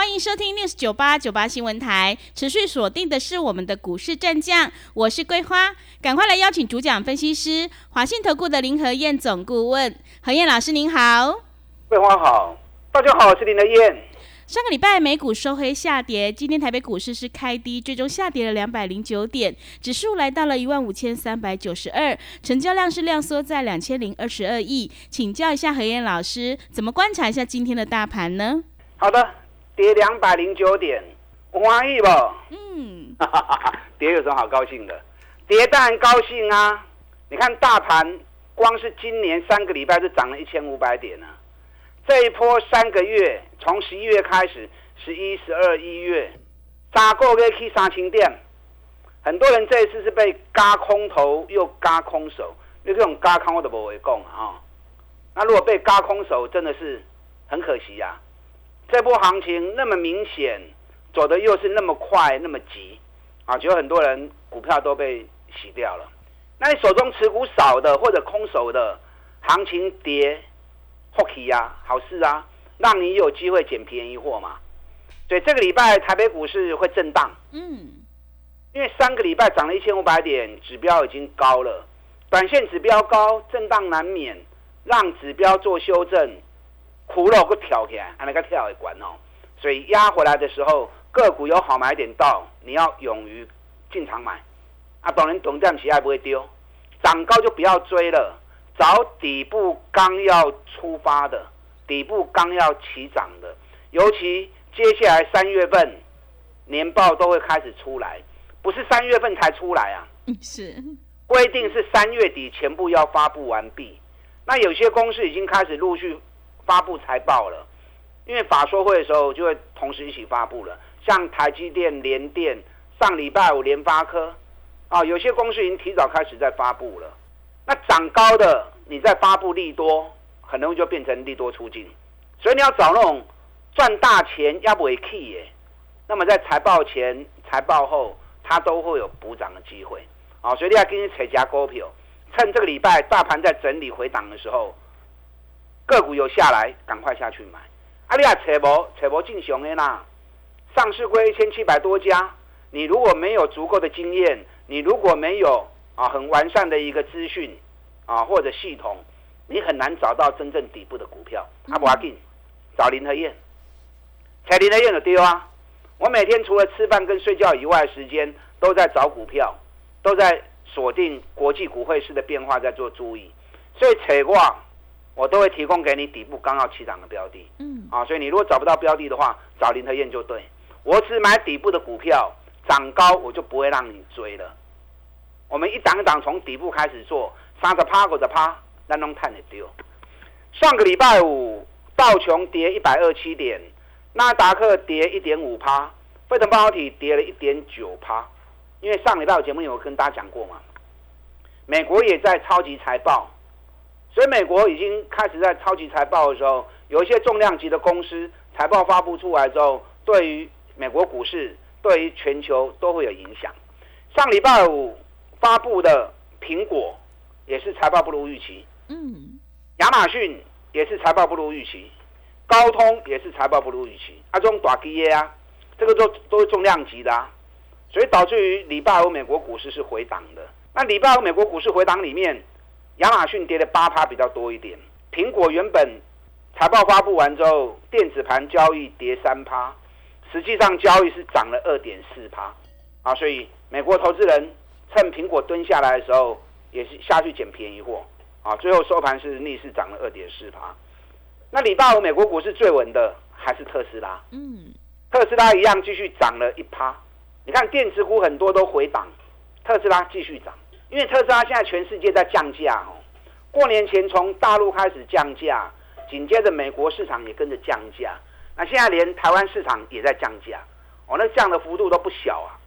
欢迎收听 news 九八九八新闻台，持续锁定的是我们的股市战将，我是桂花，赶快来邀请主讲分析师华信投顾的林和燕总顾问，何燕老师您好，桂花好，大家好，我是林和燕。上个礼拜美股收黑下跌，今天台北股市是开低，最终下跌了两百零九点，指数来到了一万五千三百九十二，成交量是量缩在两千零二十二亿，请教一下何燕老师，怎么观察一下今天的大盘呢？好的。跌两百零九点，欢喜不？嗯，跌有什么好高兴的？跌当然高兴啊！你看大盘，光是今年三个礼拜就涨了一千五百点呢。这一波三个月，从十一月开始，十一、十二、一月，砸过个去三千点。很多人这一次是被嘎空头又嘎空手，那这种嘎空我都不会讲啊。那如果被嘎空手，真的是很可惜呀。这波行情那么明显，走的又是那么快那么急，啊，就有很多人股票都被洗掉了。那你手中持股少的或者空手的，行情跌，hockey 呀，好事啊，让你有机会捡便宜货嘛。所以这个礼拜台北股市会震荡，嗯，因为三个礼拜涨了一千五百点，指标已经高了，短线指标高，震荡难免，让指标做修正。苦肉不跳起来，按那个跳一管哦，所以压回来的时候，个股有好买点到，你要勇于进场买。啊，当然，短暂期还不会丢，涨高就不要追了，找底部刚要出发的，底部刚要起涨的，尤其接下来三月份年报都会开始出来，不是三月份才出来啊，是规定是三月底全部要发布完毕，那有些公司已经开始陆续。发布财报了，因为法说会的时候就会同时一起发布了。像台积电、联电，上礼拜五联发科，啊，有些公司已经提早开始在发布了。那涨高的，你再发布利多，很容易就变成利多出尽。所以你要找那种赚大钱要不为 key 耶。那么在财报前、财报后，它都会有补涨的机会。啊，所以你要跟你扯加股票，趁这个礼拜大盘在整理回档的时候。个股有下来，赶快下去买。阿里亚扯博扯博进熊的啦，上市规一千七百多家，你如果没有足够的经验，你如果没有啊很完善的一个资讯啊或者系统，你很难找到真正底部的股票。阿不阿进找林和燕，踩林和燕的丢啊！我每天除了吃饭跟睡觉以外，时间都在找股票，都在锁定国际股汇市的变化，在做注意。所以扯过。我都会提供给你底部刚要起涨的标的，嗯，啊，所以你如果找不到标的的话，找林和燕就对。我只买底部的股票，涨高我就不会让你追了。我们一档一档从底部开始做，三十趴、五十趴，那弄看得丢。上个礼拜五，道琼跌一百二七点，纳达克跌一点五趴，费城半导体跌了一点九趴。因为上礼拜有节目有跟大家讲过嘛，美国也在超级财报。所以美国已经开始在超级财报的时候，有一些重量级的公司财报发布出来之后，对于美国股市、对于全球都会有影响。上礼拜五发布的苹果也是财报不如预期，嗯，亚马逊也是财报不如预期，高通也是财报不如预期，啊，这种短基业啊，这个都都是重量级的啊，所以导致于礼拜五美国股市是回档的。那礼拜五美国股市回档里面。亚马逊跌了八趴比较多一点，苹果原本财报发布完之后，电子盘交易跌三趴，实际上交易是涨了二点四趴，啊，所以美国投资人趁苹果蹲下来的时候，也是下去捡便宜货，啊，最后收盘是逆势涨了二点四趴。那礼拜五美国股市最稳的还是特斯拉，嗯，特斯拉一样继续涨了一趴。你看电子股很多都回档，特斯拉继续涨。因为特斯拉现在全世界在降价哦，过年前从大陆开始降价，紧接着美国市场也跟着降价，那现在连台湾市场也在降价，哦，那降的幅度都不小啊。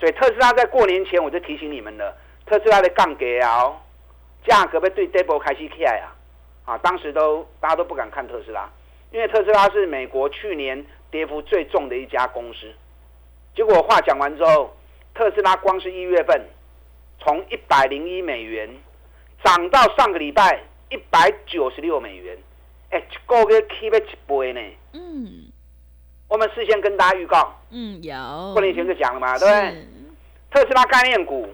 所以特斯拉在过年前我就提醒你们了，特斯拉的杠给啊，价格被对 double 开始起来啊，啊，当时都大家都不敢看特斯拉，因为特斯拉是美国去年跌幅最重的一家公司。结果话讲完之后，特斯拉光是一月份从一百零一美元涨到上个礼拜一百九十六美元，哎，一个月起了一倍呢。嗯。我们事先跟大家预告，嗯，有。过年前就讲了嘛，对不对？特斯拉概念股，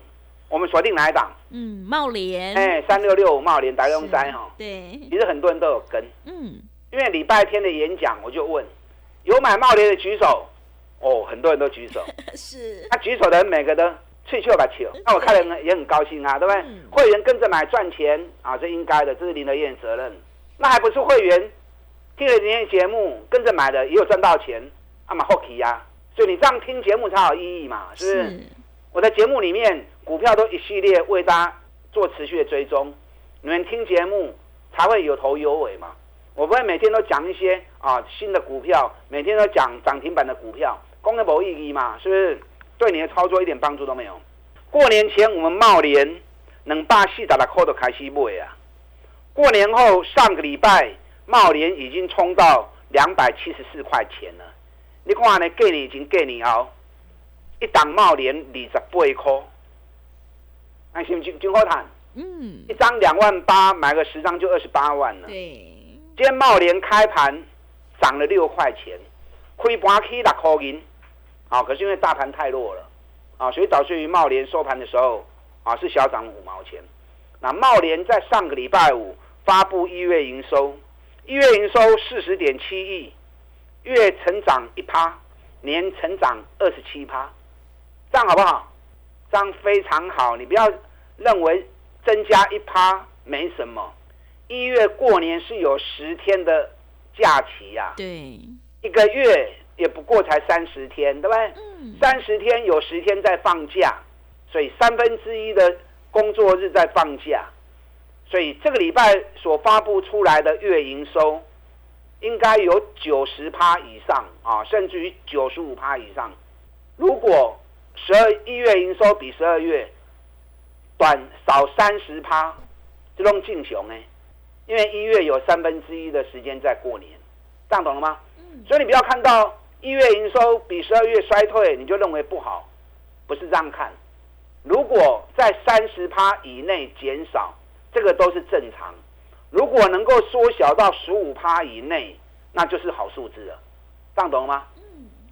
我们锁定哪一档？嗯，茂联，哎，三六六五茂联，大用三哈，对，其实很多人都有跟，嗯，因为礼拜天的演讲，我就问，有买茂联的举手，哦，很多人都举手，是，他举手的人每个都吹球把球，那我看了也很高兴啊，对不对？会员跟着买赚钱啊，这应该的，这是林德燕责任，那还不是会员？听了今天节目，跟着买的也有赚到钱，啊嘛好奇呀！所以你这样听节目才有意义嘛，是不是？我在节目里面股票都一系列为大家做持续的追踪，你们听节目才会有头有尾嘛。我不会每天都讲一些啊新的股票，每天都讲涨停板的股票，公的没意义嘛，是不是？对你的操作一点帮助都没有。过年前我们茂联能把四打的扣都开始买啊，过年后上个礼拜。茂联已经冲到两百七十四块钱了，你看呢？给你已经给你哦，一档茂联二十八块，那是不是真好谈？嗯，一张两万八，买个十张就二十八万了。对，今天茂联开盘涨了六块钱，开盘起六块银，啊，可是因为大盘太弱了，啊，所以导致于茂联收盘的时候啊是小涨五毛钱。那茂联在上个礼拜五发布一月营收。一月营收四十点七亿，月成长一趴，年成长二十七趴，这样好不好？这样非常好。你不要认为增加一趴没什么。一月过年是有十天的假期呀，对，一个月也不过才三十天，对不对？嗯，三十天有十天在放假，所以三分之一的工作日在放假。所以这个礼拜所发布出来的月营收，应该有九十趴以上啊，甚至于九十五趴以上。如果十二一月营收比十二月短少三十趴，这种进雄呢？因为一月有三分之一的时间在过年，这样懂了吗？所以你不要看到一月营收比十二月衰退，你就认为不好，不是这样看。如果在三十趴以内减少。这个都是正常，如果能够缩小到十五趴以内，那就是好数字了，这样懂了吗？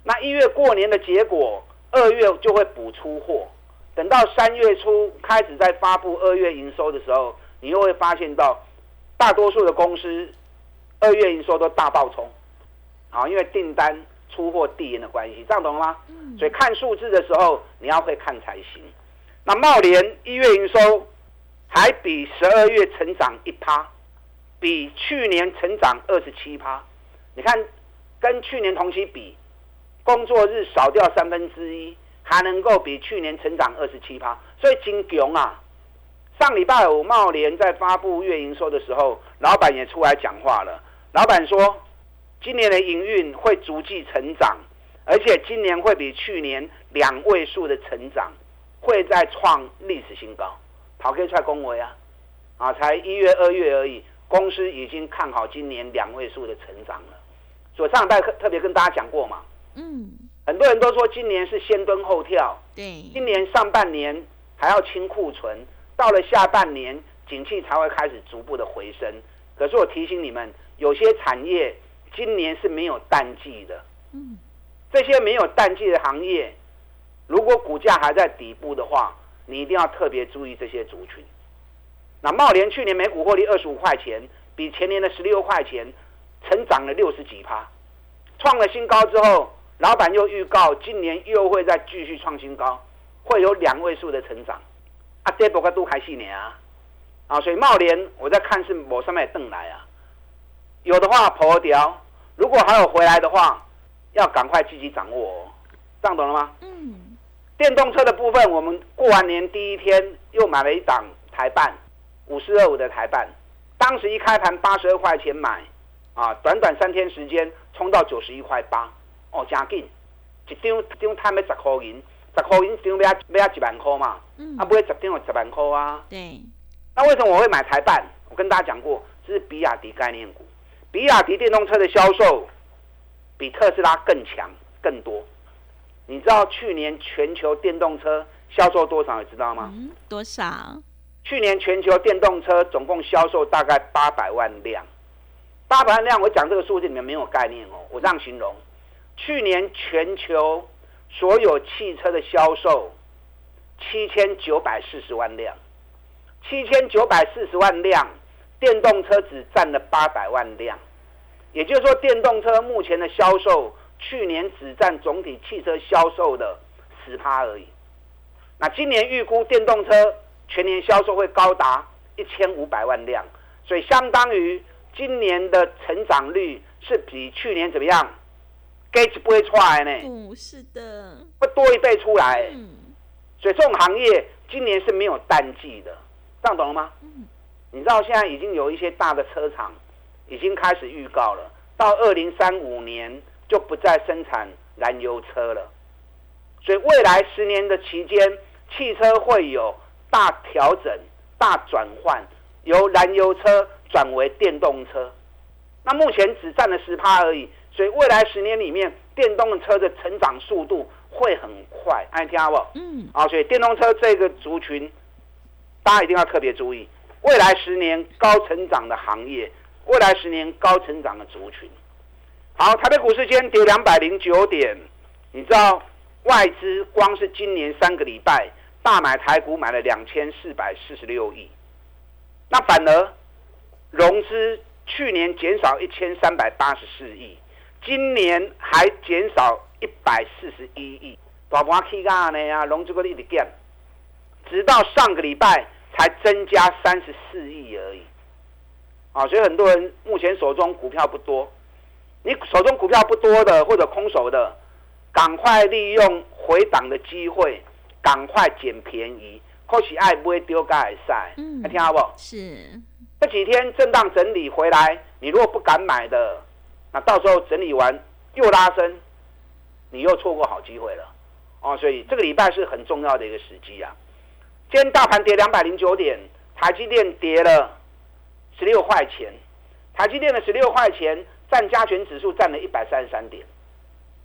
那一月过年的结果，二月就会补出货，等到三月初开始在发布二月营收的时候，你又会发现到，大多数的公司二月营收都大爆冲，啊，因为订单出货递延的关系，这样懂了吗？所以看数字的时候，你要会看才行。那茂联一月营收。还比十二月成长一趴，比去年成长二十七趴。你看，跟去年同期比，工作日少掉三分之一，还能够比去年成长二十七趴，所以金强啊！上礼拜五茂联在发布月营收的时候，老板也出来讲话了。老板说，今年的营运会逐季成长，而且今年会比去年两位数的成长，会再创历史新高。跑可以出来恭维啊，啊，才一月二月而已，公司已经看好今年两位数的成长了。所以上代特特别跟大家讲过嘛，嗯，很多人都说今年是先蹲后跳，对，今年上半年还要清库存，到了下半年景气才会开始逐步的回升。可是我提醒你们，有些产业今年是没有淡季的，嗯，这些没有淡季的行业，如果股价还在底部的话。你一定要特别注意这些族群。那茂联去年每股获利二十五块钱，比前年的十六块钱，成长了六十几趴，创了新高之后，老板又预告今年又会再继续创新高，会有两位数的成长。啊，这波个都还细年啊，啊，所以茂联我在看是某上面瞪来啊，有的话破掉，如果还有回来的话，要赶快积极掌握，哦，这样懂了吗？嗯。电动车的部分，我们过完年第一天又买了一档台办五四二五的台办，当时一开盘八十二块钱买，啊，短短三天时间冲到九十一块八，哦，加紧，一张一张摊要十块银，十块银张要要一万块嘛，嗯啊，，不会十张有十万块啊。对，那为什么我会买台办？我跟大家讲过，这是比亚迪概念股。比亚迪电动车的销售比特斯拉更强更多。你知道去年全球电动车销售多少？你知道吗？嗯，多少？去年全球电动车总共销售大概八百万辆。八百万辆，我讲这个数字你们没有概念哦。我这样形容：去年全球所有汽车的销售七千九百四十万辆，七千九百四十万辆，电动车只占了八百万辆，也就是说，电动车目前的销售去年只占总体汽车销售的十趴而已。那今年预估电动车全年销售会高达一千五百万辆，所以相当于今年的成长率是比去年怎么样？给一倍出来呢，不是的，会多一倍出来。嗯，所以这种行业今年是没有淡季的，这样懂了吗？嗯你知道现在已经有一些大的车厂已经开始预告了，到二零三五年就不再生产燃油车了，所以未来十年的期间，汽车会有大调整、大转换，由燃油车转为电动车。那目前只占了十趴而已，所以未来十年里面，电动车的成长速度会很快，爱听好不好？嗯，啊，所以电动车这个族群，大家一定要特别注意，未来十年高成长的行业，未来十年高成长的族群。好，台北股市今天跌两百零九点，你知道外资光是今年三个礼拜大买台股买了两千四百四十六亿，那反而融资去年减少一千三百八十四亿，今年还减少一百四十一亿。大盘起价呢啊，融资个一直减，直到上个礼拜才增加三十四亿而已。啊，所以很多人目前手中股票不多，你手中股票不多的或者空手的，赶快利用回档的机会，赶快捡便宜，或许爱不会丢该还晒，嗯还听好不好？是，这几天震荡整理回来，你如果不敢买的，那到时候整理完又拉升，你又错过好机会了哦。所以这个礼拜是很重要的一个时机啊。今天大盘跌两百零九点，台积电跌了十六块钱，台积电的十六块钱占加权指数占了一百三十三点，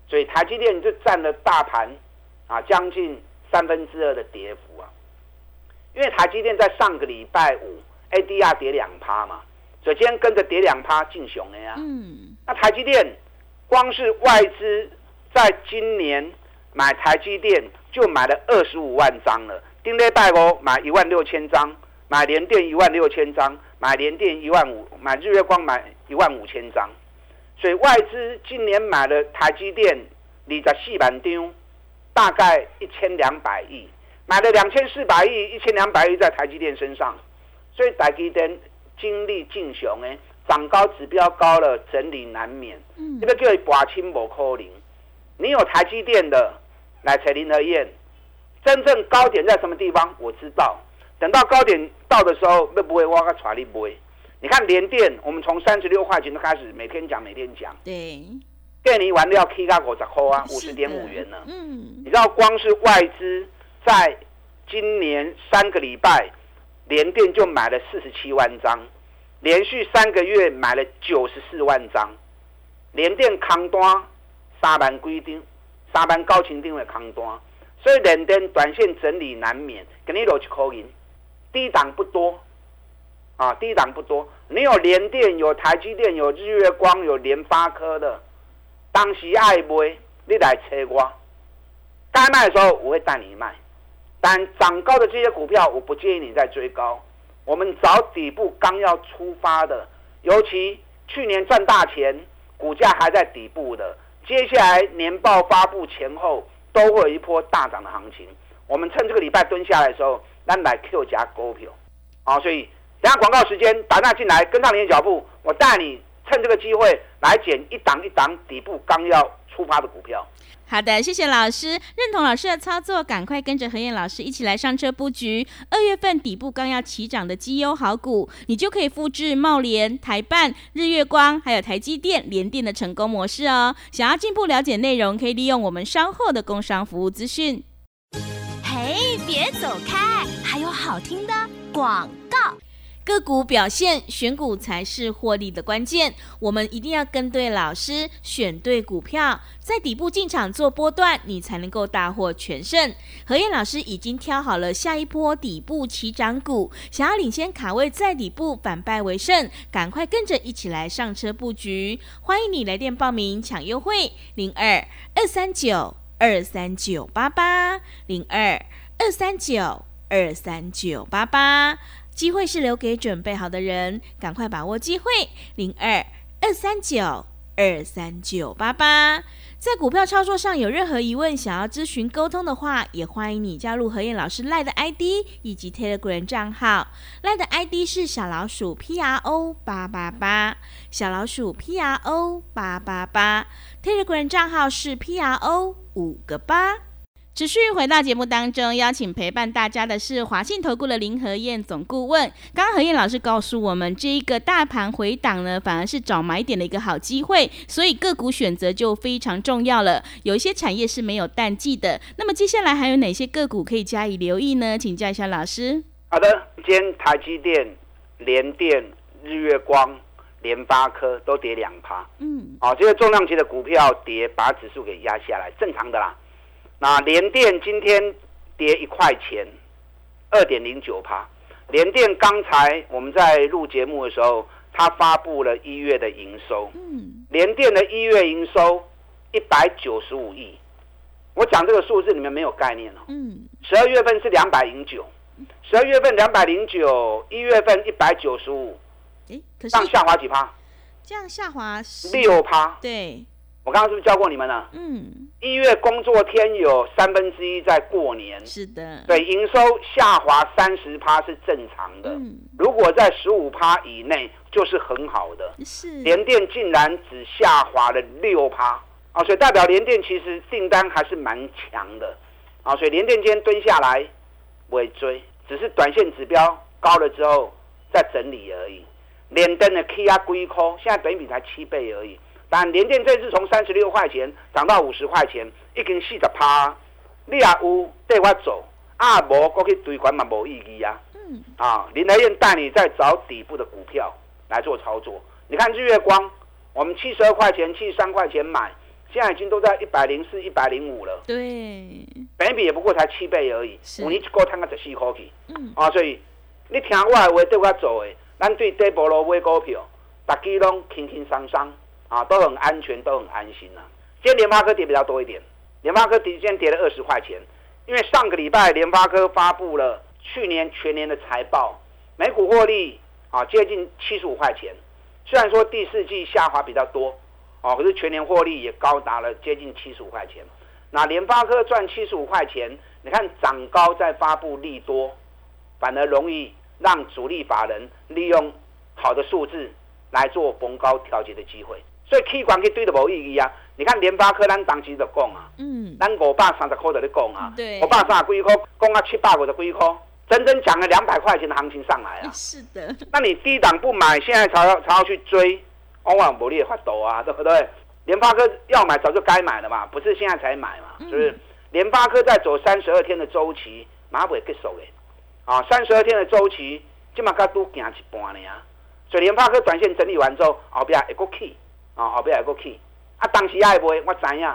所以台积电就占了大盘啊将近三分之二的跌幅啊。因为台积电在上个礼拜五 ADR 跌两趴嘛，所以今天跟着跌两趴进熊了呀。嗯，那台积电光是外资在今年买台积电就买了二十五万张了，丁礼拜五买一万六千张，买联电一万六千张，买联电一万五，买日月光买一万五千张，所以外资今年买了台积电二十四万张，大概一千两百亿，买了两千四百亿，一千两百亿在台积电身上，所以台积电经历进熊诶，涨高指标高了，整理难免。嗯。这，个叫寡亲某可能。你有台积电的来采林和燕，真正高点在什么地方？我知道。等到高点到的时候，会不会挖个传你不会？你看联电，我们从三十六块钱就开始每天讲，每天讲，对，电力完料 K 到五十块啊，五十点五元呢。嗯你知道光是外资在今年三个礼拜，联电就买了四十七万张，连续三个月买了九十四万张，联电扛单三万几张，三万高清定的扛单，所以联电短线整理难免，给你落一口银，低档不多，啊，低档不多，你有联电、有台积电、有日月光、有联发科的，当时爱买，你来切我。该卖的时候我会带你卖，但涨高的这些股票，我不建议你再追高。我们找底部刚要出发的，尤其去年赚大钱，股价还在底部的，接下来年报发布前后都会有一波大涨的行情。我们趁这个礼拜蹲下来的时候，咱买 Q 加股票，好，所以等下广告时间打那进来，跟上你的脚步，我带你趁这个机会来捡一档一档底部刚要出发的股票。好的，谢谢老师，认同老师的操作，赶快跟着何燕老师一起来上车布局。二月份底部刚要起涨的绩优好股，你就可以复制茂联、台办、日月光，还有台积电、联电的成功模式哦。想要进一步了解内容，可以利用我们稍后的工商服务资讯。嘿，别走开，还有好听的广告。个股表现，选股才是获利的关键。我们一定要跟对老师，选对股票，在底部进场做波段，你才能够大获全胜。何燕老师已经挑好了下一波底部起涨股，想要领先卡位在底部反败为胜，赶快跟着一起来上车布局。欢迎你来电报名抢优惠，零二二三九二三九八八零二二三九二三九八八。机会是留给准备好的人，赶快把握机会。零二二三九二三九八八，在股票操作上有任何疑问，想要咨询沟通的话，也欢迎你加入何燕老师赖的 ID 以及 Telegram 账号。赖的 ID 是小老鼠 P R O 八八八，小老鼠 P R O 八八八，Telegram 账号是 P R O 五个八。持续回到节目当中，邀请陪伴大家的是华信投顾的林和燕总顾问。刚刚何燕老师告诉我们，这一个大盘回档呢，反而是找买点的一个好机会，所以个股选择就非常重要了。有一些产业是没有淡季的，那么接下来还有哪些个股可以加以留意呢？请教一下老师。好的，今天台积电、联电、日月光、联发科都跌两趴，嗯，哦，这些重量级的股票跌，把指数给压下来，正常的啦。那联电今天跌一块钱，二点零九趴。联电刚才我们在录节目的时候，它发布了一月的营收。嗯。联电的一月营收一百九十五亿。我讲这个数字你们没有概念哦。嗯。十二月份是两百零九，十二月份两百零九，一月份一百九十五。哎，可是这样下滑几趴？这样下滑六趴。对。我刚刚是不是教过你们了？嗯，一月工作天有三分之一在过年，是的，对，营收下滑三十趴是正常的。嗯，如果在十五趴以内，就是很好的。是，联电竟然只下滑了六趴啊，所以代表联电其实订单还是蛮强的啊，所以联电今天蹲下来尾追，只是短线指标高了之后再整理而已。联电的 K 压龟壳，现在本比才七倍而已。但联电这次从三十六块钱涨到五十块钱，已经四十趴。你也有带我走，啊无过去追管嘛无意义啊。嗯。啊，林德燕带你在找底部的股票来做操作。你看日月光，我们七十二块钱、七十三块钱买，现在已经都在一百零四、一百零五了。对。本比也不过才七倍而已。五年一个摊个十四块去。嗯。啊，所以你听我的话对我走的，咱对底部路买股票，大家拢轻轻松松。啊，都很安全，都很安心呐。今天联发科跌比较多一点，联发科今天跌了二十块钱，因为上个礼拜联发科发布了去年全年的财报，每股获利啊接近七十五块钱。虽然说第四季下滑比较多，哦，可是全年获利也高达了接近七十五块钱。那联发科赚七十五块钱，你看涨高再发布利多，反而容易让主力法人利用好的数字来做逢高调节的机会。所以气管去对都无意义啊！你看联发科，咱当时就讲啊，嗯，咱五百三十块在咧讲啊，对，五百三十几块，讲啊七百五十几块，整整涨了两百块钱的行情上来啊。是的。那你低档不买，现在才要才要去追，往往不利发抖啊，对不对？联发科要买早就该买了嘛，不是现在才买嘛，是不是？联发科在走三十二天的周期，马尾结束的，啊，三十二天的周期，今嘛才都行一半呢啊。所以联发科短线整理完之后，后边一个 key。啊，后壁还个去，啊，当时爱不会，我知影。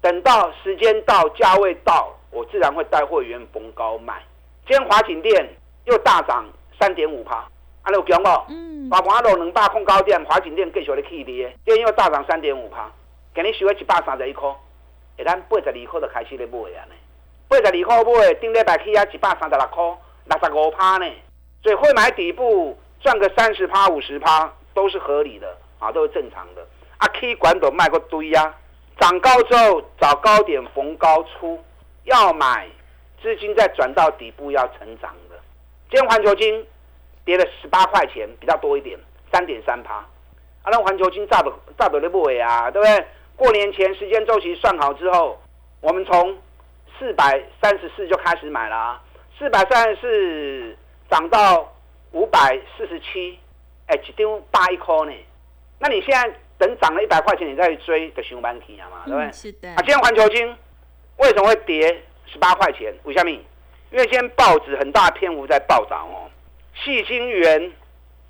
等到时间到，价位到，我自然会带会员逢高卖。今天华景店又大涨三点五趴，啊，有强无？嗯。把华路两百控高点，华景店继续咧起跌，今天又大涨三点五趴，今日收了一百三十一块，诶咱八十二块就开始咧买啊呢。八十二块买，顶礼拜起啊一百三十六块，六十五趴呢。所以会买底部赚个三十趴、五十趴都是合理的。啊，都是正常的。啊，K 管都卖过堆呀，涨高之后找高点逢高出，要买资金再转到底部要成长的。今天环球金跌了十八块钱，比较多一点，三点三趴。啊，那环球金炸不炸的那不尾啊，对不对？过年前时间周期算好之后，我们从四百三十四就开始买了啊，四百三十四涨到五百四十七，哎，一丢八一颗呢。那你现在等涨了一百块钱，你再去追，就上班去啊嘛，对不对？是的。啊，今天环球金为什么会跌十八块钱。为什么？因为今天报纸很大篇幅在报道哦，细晶圆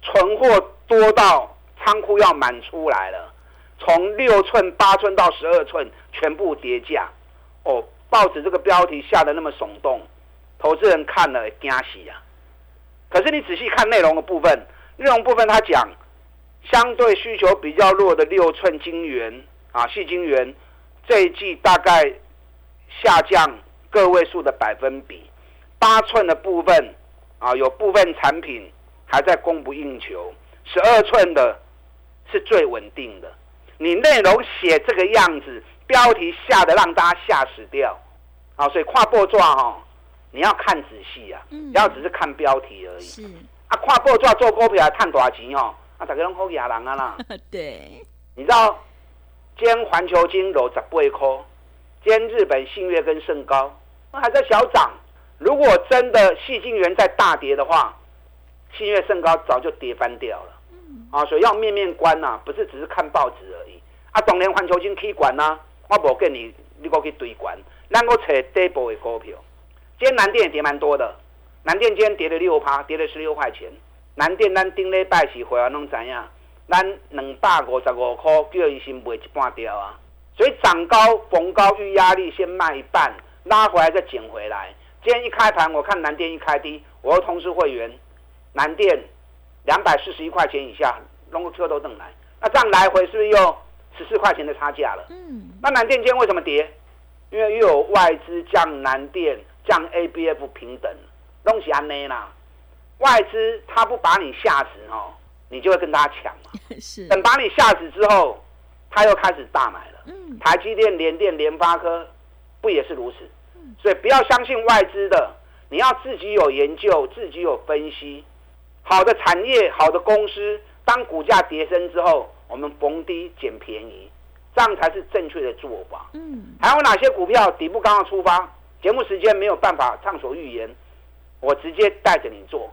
存货多到仓库要满出来了，从六寸、八寸到十二寸全部跌价。哦，报纸这个标题下的那么耸动，投资人看了惊喜啊！可是你仔细看内容的部分，内容部分他讲，相对需求比较弱的六寸晶圆啊，细晶圆这一季大概下降个位数的百分比。八寸的部分啊，有部分产品还在供不应求。十二寸的是最稳定的。你内容写这个样子，标题下的让大家吓死掉啊！所以跨步抓哈，你要看仔细啊，不要只是看标题而已。是啊，跨步抓做股票探多少钱哦？啊，大家拢好野人啊啦。对。你知道今天环球金楼十八块，今天日本信越跟盛高还在小涨。如果真的细晶元在大跌的话，信越盛高早就跌翻掉了。啊，所以要面面观呐，不是只是看报纸而已。啊，当年环球金可以管呐，我无跟你，你过去堆管。咱个找底部的股票，今天南电也跌蛮多的。南电今天跌了六趴，跌了十六块钱。南电咱顶礼拜是会员拢知影，咱两百五十五块叫伊先卖一半掉啊。所以涨高逢高遇压力，先卖一半，拉回来再捡回来。今天一开盘，我看南电一开低，我又通知会员，南电两百四十一块钱以下，弄个车都等来，那这样来回是不是又十四块钱的差价了？嗯，那南电今天为什么跌？因为又有外资降南电、降 ABF 平等，东西安内啦。外资他不把你吓死哦，你就会跟他抢嘛。是。等把你吓死之后，他又开始大买了。嗯。台积电、联电、联发科，不也是如此？所以不要相信外资的，你要自己有研究，自己有分析。好的产业，好的公司，当股价跌升之后，我们逢低捡便宜，这样才是正确的做法。嗯，还有哪些股票底部刚刚出发？节目时间没有办法畅所欲言，我直接带着你做，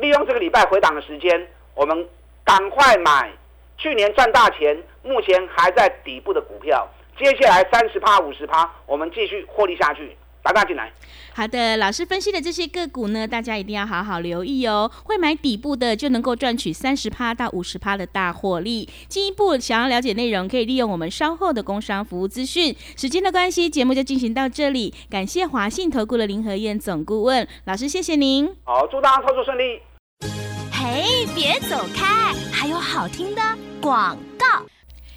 利用这个礼拜回档的时间，我们赶快买去年赚大钱，目前还在底部的股票，接下来三十趴、五十趴，我们继续获利下去。打大进来。好的，老师分析的这些个股呢，大家一定要好好留意哦。会买底部的，就能够赚取三十趴到五十趴的大获利。进一步想要了解内容，可以利用我们稍后的工商服务资讯。时间的关系，节目就进行到这里。感谢华信投顾的林和燕总顾问老师，谢谢您。好，祝大家操作顺利。嘿，别走开，还有好听的广告。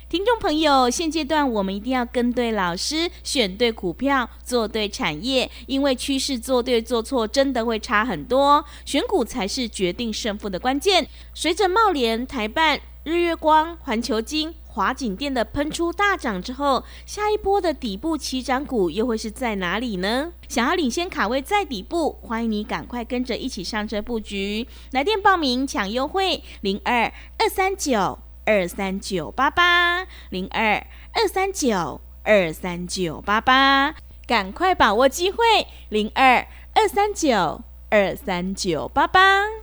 听众朋友，现阶段我们一定要跟对老师，选对股票，做对产业，因为趋势做对做错真的会差很多，选股才是决定胜负的关键。随着茂联、台办、日月光、环球金、华景店的喷出大涨之后，下一波的底部起涨股又会是在哪里呢？想要领先卡位在底部，欢迎你赶快跟着一起上车布局，来电报名抢优惠零二二三九。二三九八八零二二三九二三九八八，赶快把握机会！零二二三九二三九八八。